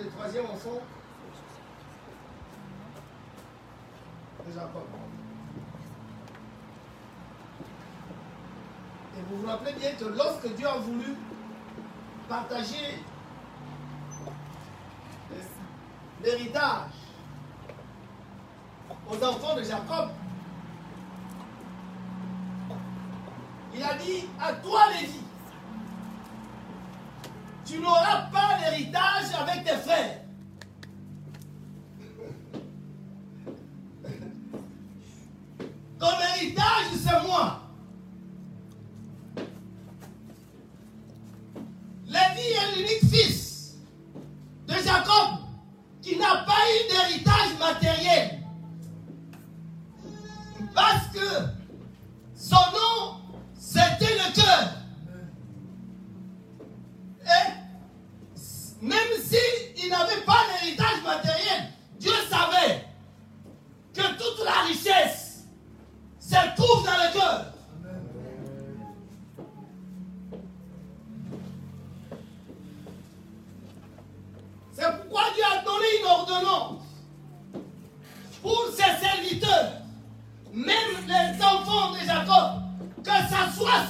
c'est le troisième enfant de Jacob. Et vous vous rappelez bien que lorsque Dieu a voulu partager l'héritage aux enfants de Jacob, il a dit à toi, Lévi, tu n'auras pas l'héritage avec tes frères. Ton héritage,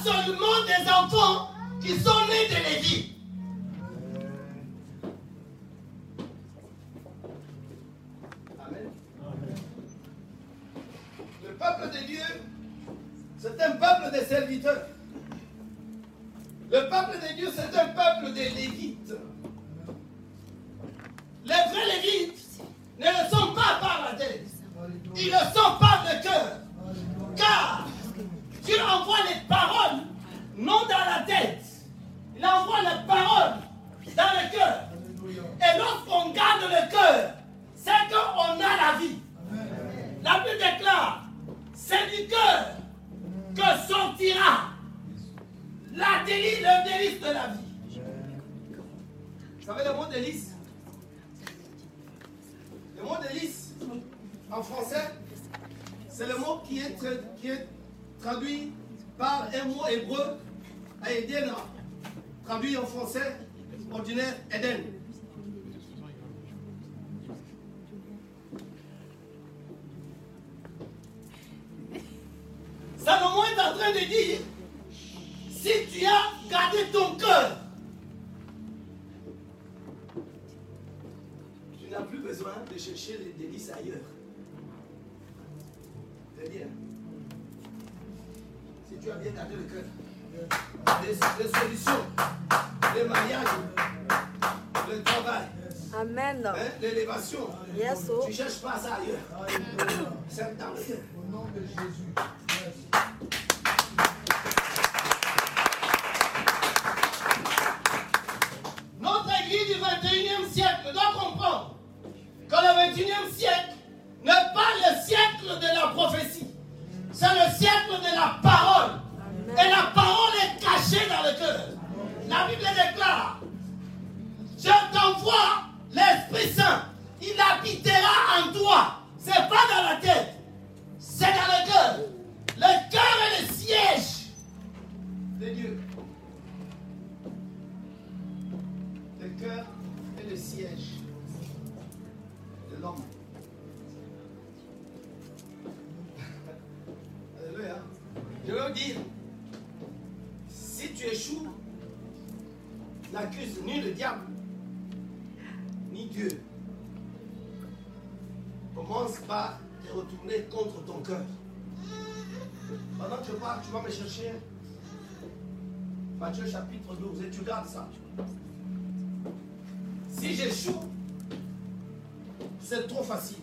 seulement des enfants qui sont nés de Lévi. Tu n'as plus besoin de chercher les délices ailleurs. C'est bien. Si tu as bien gardé le cœur, les, les solutions, les mariages, le travail, Amen. hein, l'élévation, Yes, tu oh. ne cherches pas ça ailleurs. C'est dans le cœur. Au nom de Jésus. Matthieu chapitre 12 et tu gardes ça. Si j'échoue, c'est trop facile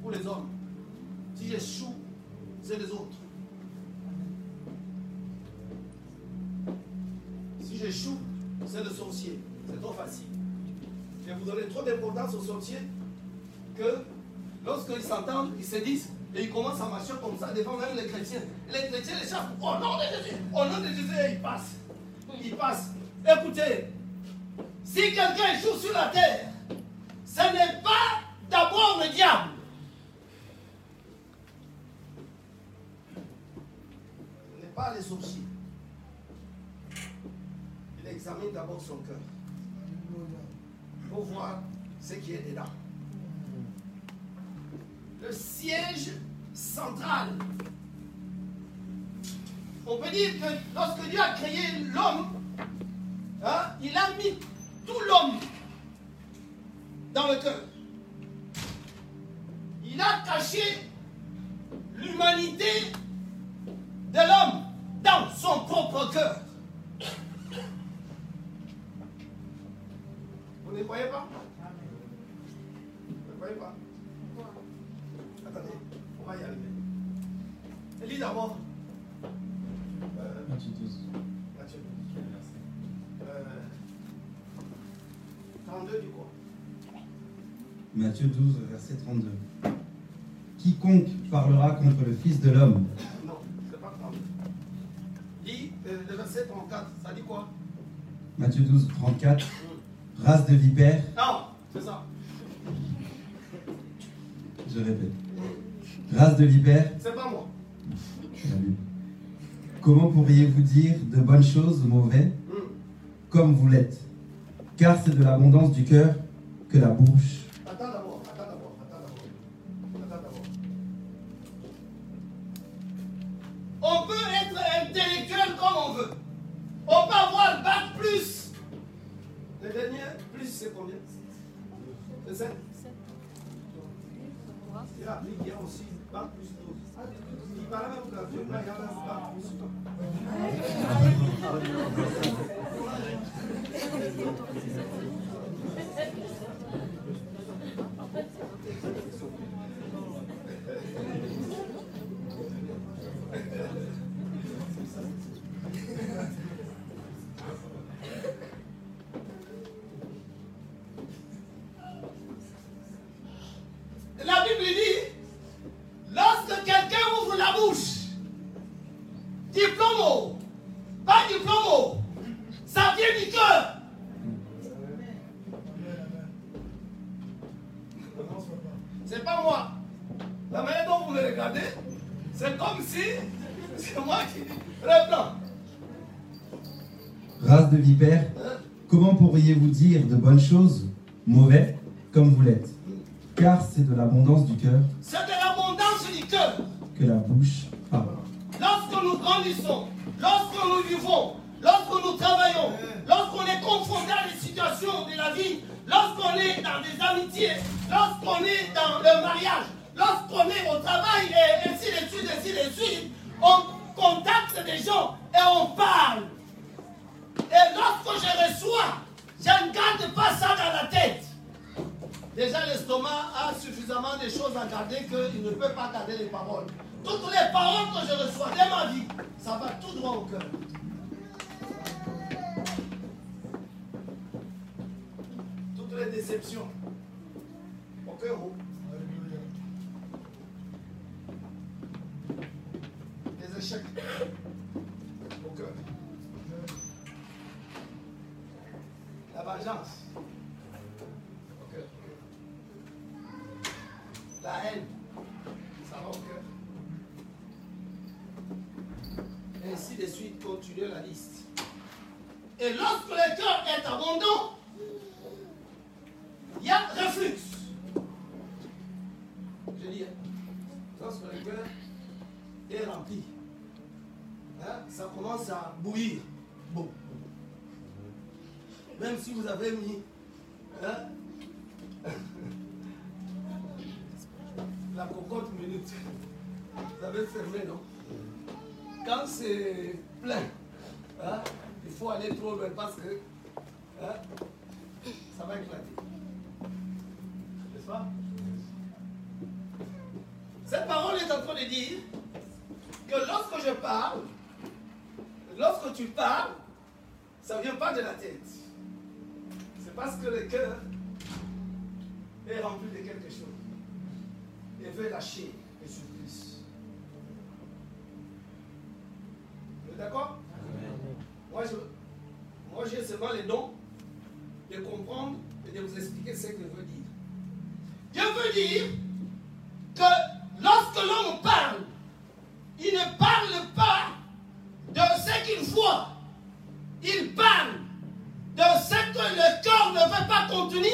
pour les hommes. Si j'échoue, c'est les autres. Si j'échoue, c'est le sorcier. C'est trop facile. Je vais vous donner trop d'importance aux sorciers que lorsqu'ils s'entendent, ils se disent et ils commencent à marcher comme ça devant même les chrétiens. Les chrétiens les chassent. Au nom de Jésus, au nom de Jésus, et ils passent. Ils passent. Écoutez, si quelqu'un échoue sur la terre, ce n'est pas d'abord le diable. Ce n'est pas les sorciers. Il examine d'abord son cœur. Faut voir ce qui est dedans. Le siège central. On peut dire que lorsque Dieu a créé l'homme, hein, il a mis d'abord. Euh, Matthieu 12. Matthieu. Euh, 32 du quoi Matthieu 12, verset 32. Quiconque parlera contre le Fils de l'homme Non, c'est pas 32. Lis euh, le verset 34, ça dit quoi? Matthieu 12, 34. Race de vipères, Non, c'est ça. je répète. Race de vipères, C'est pas. Comment pourriez-vous dire de bonnes choses aux mauvais comme vous l'êtes? Car c'est de l'abondance du cœur que la bouche. On peut être intellectuel comme on veut. La Bible dit, de vipères, Hein? comment pourriez-vous dire de bonnes choses mauvais comme vous l'êtes? Car c'est de l'abondance du cœur C'est de l'abondance du cœur. que la bouche parle. Lorsque nous grandissons, lorsque nous vivons, lorsque nous travaillons, lorsqu'on est confronté à des situations de la vie, lorsqu'on est dans des amitiés, lorsqu'on est dans le mariage, lorsqu'on est au travail, et ainsi de suite, ainsi de suite, on contacte des gens et on parle. Et lorsque je reçois, je ne garde pas ça dans la tête. Déjà, l'estomac a suffisamment de choses à garder qu'il ne peut pas garder les paroles. Toutes les paroles que je reçois de ma vie, ça va tout droit au cœur. Toutes les déceptions au cœur. Les échecs au cœur. La vengeance au cœur. La haine, ça va au cœur. Ainsi de suite, continuez la liste. Et lorsque le cœur est abondant, hein, il faut aller trop loin parce que hein, ça va éclater. N'est-ce pas? Cette parole est en train de dire que lorsque je parle, lorsque tu parles, ça ne vient pas de la tête. C'est parce que le cœur est rempli de quelque chose et veut lâcher les surprises. Vous êtes d'accord? Moi, moi, j'ai seulement les dons de comprendre et de vous expliquer ce que veut dire. Dieu veut dire que lorsque l'homme parle, il ne parle pas de ce qu'il voit. Il parle de ce que le cœur ne veut pas contenir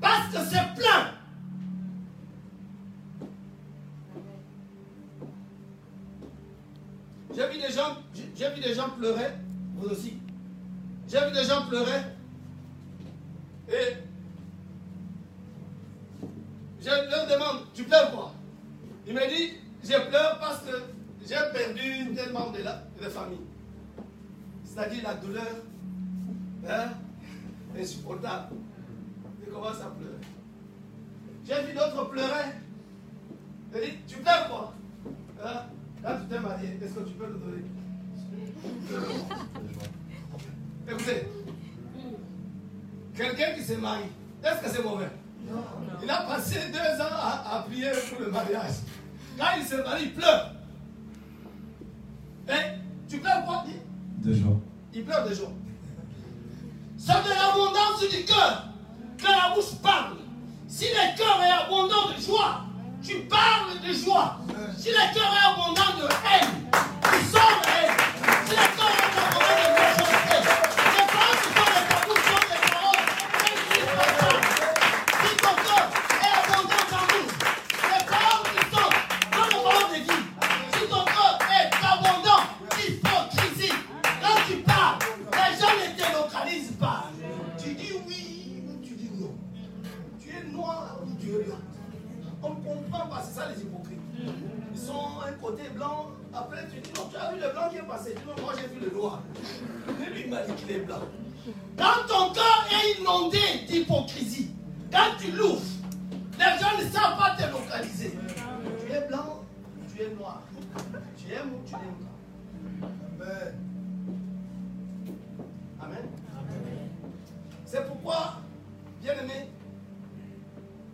parce que c'est plein. J'ai vu des gens, j'ai vu des gens pleurer, aussi. J'ai vu des gens pleurer. Et je leur demande, tu pleures quoi? Il me dit, je pleure parce que j'ai perdu tellement de, la, de famille. C'est-à-dire la douleur hein, insupportable. Il commence à pleurer. J'ai vu d'autres pleurer. Il dit, tu pleures quoi? Hein? Là, tu t'es marié, est-ce que tu peux le donner? Écoutez, quelqu'un qui s'est marié, est-ce que c'est mauvais? Il a passé deux ans à, à prier pour le mariage. Quand il se marie, il pleure. Et tu pleures quoi? Deux jours. Il pleure de joie. C'est de l'abondance du cœur que la bouche parle. Si le cœur est abondant de joie, tu parles de joie. Si le cœur est abondant de haine, tu sors de haine.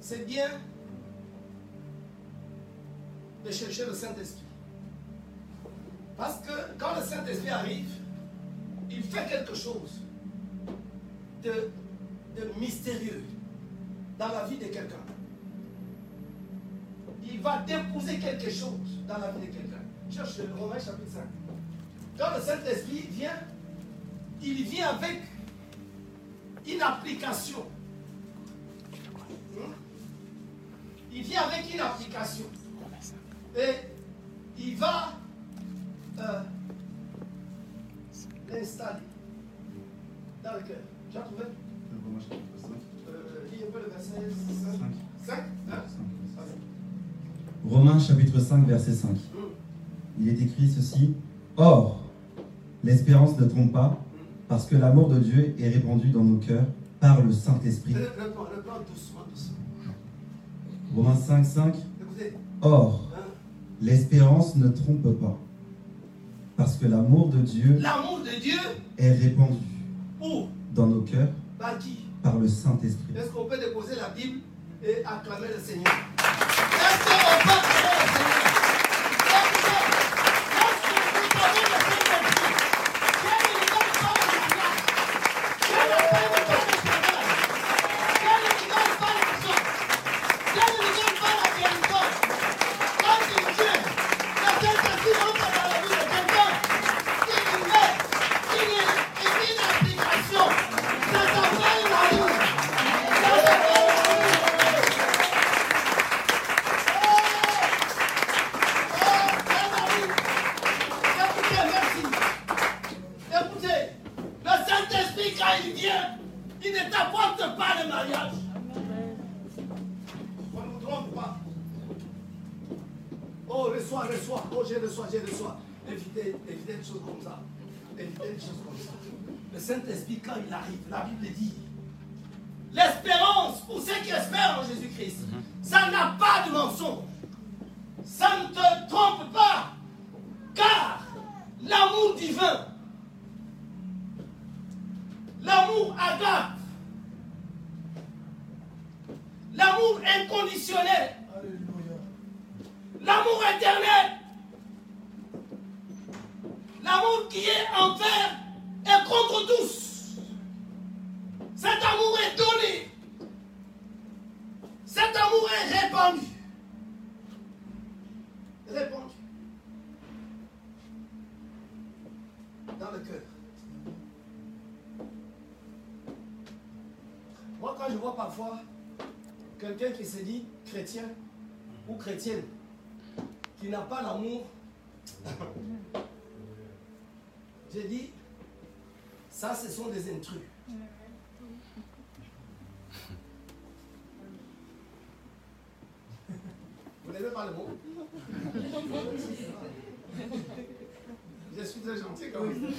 C'est bien de chercher le Saint-Esprit. Parce que quand le Saint-Esprit arrive, il fait quelque chose de, de mystérieux dans la vie de quelqu'un. Il va déposer quelque chose dans la vie de quelqu'un. Cherche le Romains chapitre 5. Quand le Saint-Esprit vient, il vient avec une application. Avec une application. Et il va euh, l'installer dans le cœur. Tu as trouvé Romains chapitre 5. euh, Lis un peu le verset 5. 5? Vas-y. Romains chapitre 5, verset 5. Hmm. Il est écrit ceci Or, l'espérance ne trompe pas, parce que l'amour de Dieu est répandu dans nos cœurs par le Saint-Esprit. Le, le doucement, doucement. Romains 5, 5. Écoutez, Or, hein, l'espérance ne trompe pas, parce que l'amour de Dieu l'amour de Dieu, est répandu où? dans nos cœurs Par qui? par le Saint-Esprit. Est-ce qu'on peut déposer la Bible et acclamer le Seigneur? Est-ce qu'on peut acclamer le Seigneur? Comme ça. Des choses comme ça. Le Saint-Esprit, quand il arrive, la Bible dit l'espérance pour ceux qui espèrent en Jésus-Christ, ça n'a pas de mensonge. Ça ne te trompe pas. Car l'amour divin, l'amour agape, l'amour inconditionnel, l'amour éternel, l'amour qui est envers et contre tous. Cet amour est donné. Cet amour est répandu. Répandu. Dans le cœur. Moi, quand je vois parfois quelqu'un qui se dit chrétien ou chrétienne, qui n'a pas l'amour, j'ai dit, ça, ce sont des intrus. Vous n'aimez pas le mot Je suis très gentil quand même.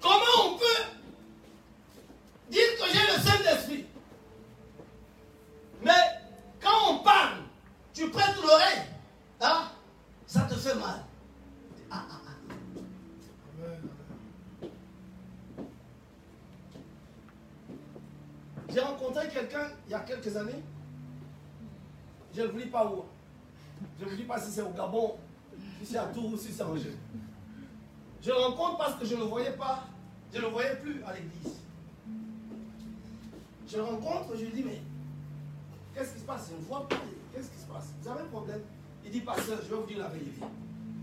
Comment on peut dire que j'ai le Saint-Esprit Mais quand on parle, tu prêtes l'oreille, hein, ça te fait mal. Ah, ah, ah. J'ai rencontré quelqu'un il y a quelques années. Je ne vous dis pas où. Je ne vous dis pas si c'est au Gabon, si c'est à Tours ou si c'est en Jeu. Je le rencontre parce que je ne le voyais pas, je ne le voyais plus à l'église. Je le rencontre, je lui dis, mais qu'est-ce qui se passe? Je ne vois pas, qu'est-ce qui se passe? Vous avez un problème? Il dit, pasteur, je vais vous dire la vérité.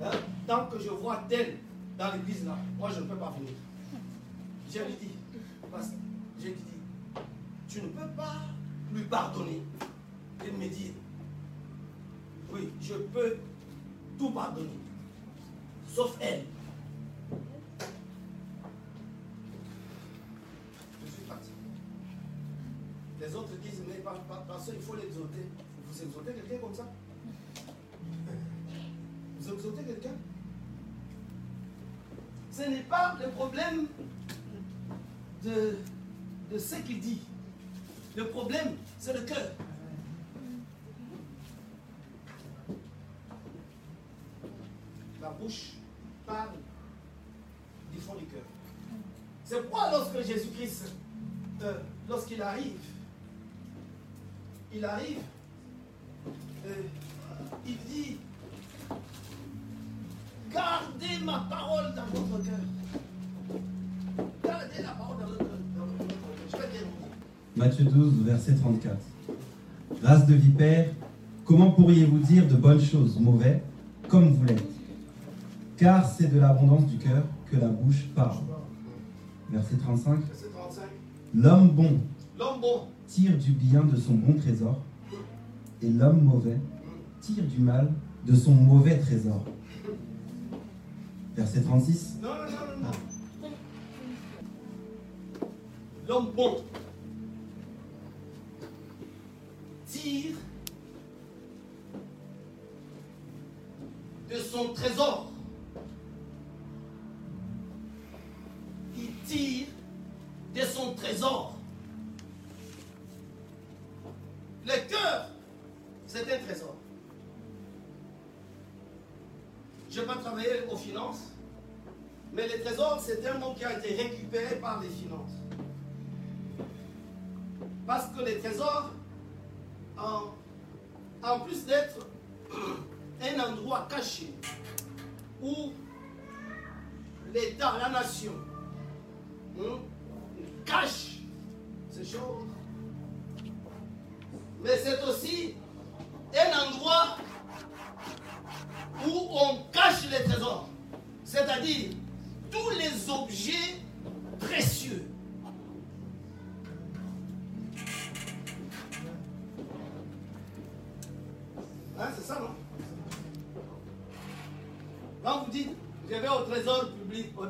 Hein, Tant que je vois tel dans l'église là, moi je ne peux pas venir. Je lui dis, pasteur, je lui dis, tu ne peux pas lui pardonner. Il me dit, oui, je peux tout pardonner, sauf elle. Je suis parti. Les autres disent, mais par, par, parce qu'il faut l'exhorter. Vous exhortez quelqu'un comme ça? Vous exhortez quelqu'un? Ce n'est pas le problème de, de ce qu'il dit. Le problème, c'est le cœur. La bouche parle du fond du cœur. C'est pourquoi lorsque Jésus-Christ, euh, lorsqu'il arrive, il arrive, euh, il dit, gardez ma parole dans votre cœur. Gardez la parole dans votre cœur. Matthieu 12, verset 34. Race de vipères, comment pourriez-vous dire de bonnes choses mauvais comme vous l'êtes? Car c'est de l'abondance du cœur que la bouche parle. Verset 35. Verset 35. L'homme bon L'homme bon tire du bien de son bon trésor, et l'homme mauvais tire du mal de son mauvais trésor. Verset 36. Non, non, non, non, non. L'homme bon de son trésor. Où l'État, la nation, cache ces choses, mais c'est aussi un endroit où on cache les trésors, c'est-à-dire tous les objets précieux.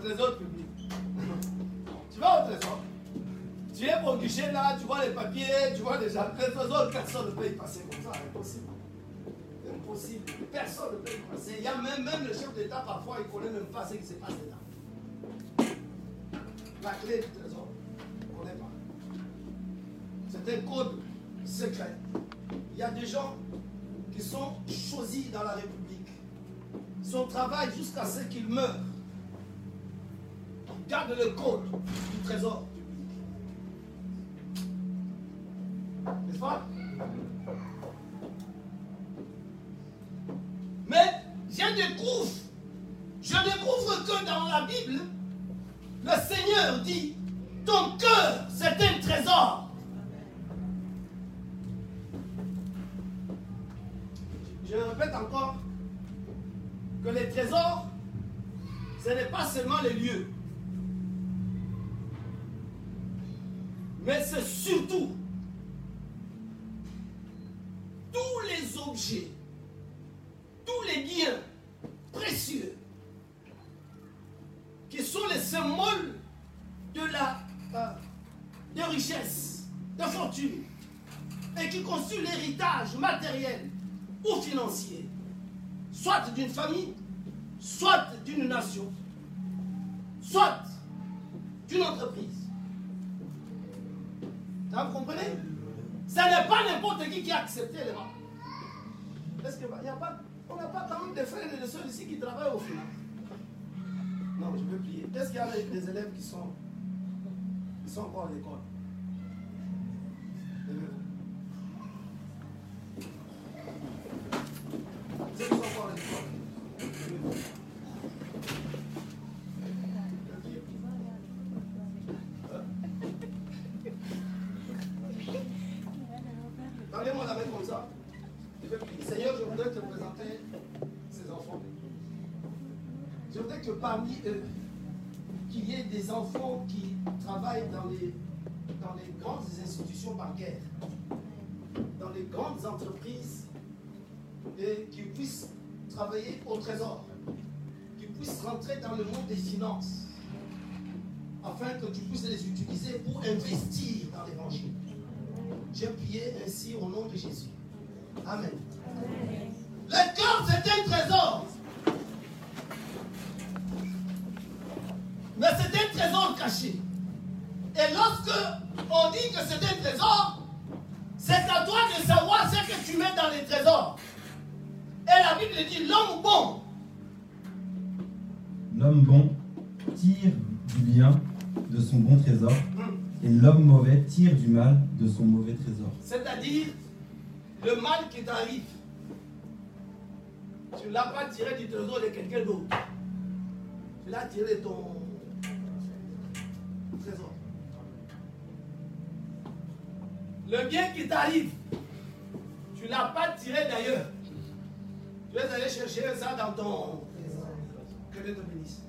Trésor public, tu vas au trésor, tu es au guichet là, tu vois les papiers, tu vois déjà le trésor, personne ne peut y passer comme ça, impossible. Impossible. Personne ne peut y passer. Il y a même, même le chef d'État, parfois, il ne connaît même pas ce qui se passe dedans. La clé du trésor, on ne connaît pas. C'est un code secret. Il y a des gens qui sont choisis dans la République. Son travail jusqu'à ce qu'ils meurent. Garde le code du trésor public. N'est-ce pas? Mais je découvre, je découvre que dans la Bible, le Seigneur dit, ton cœur, c'est un trésor. Je répète encore que les trésors, ce n'est pas seulement les lieux. Mais c'est surtout tous les objets, tous les biens précieux qui sont les symboles de la euh, richesse, de fortune, et qui constituent l'héritage matériel ou financier, soit d'une famille, soit d'une nation, Ce n'est pas n'importe qui qui a accepté les mains. Est-ce que y a pas, on n'a pas quand même des frères et des soeurs ici qui travaillent au final Non, je veux plier. Est-ce qu'il y a des élèves qui sont, qui sont encore à l'école? Dans les grandes institutions bancaires, dans les grandes entreprises, et qui puissent travailler au trésor, qui puissent rentrer dans le monde des finances, afin que tu puisses les utiliser pour investir dans l'évangile. J'ai prié ainsi au nom de Jésus. Amen. Le cœur, c'est un trésor. Mais c'est un trésor caché. Et lorsque on dit que c'est un trésor, c'est à toi de savoir ce que tu mets dans les trésors. Et la Bible dit l'homme bon. L'homme bon tire du bien de son bon trésor, et l'homme mauvais tire du mal de son mauvais trésor. C'est-à-dire le mal qui t'arrive. Tu ne l'as pas tiré du trésor de quelqu'un d'autre. Tu l'as tiré de ton trésor. Le bien qui t'arrive, tu ne l'as pas tiré d'ailleurs. Tu es allé chercher ça dans ton. Que Dieu te bénisse.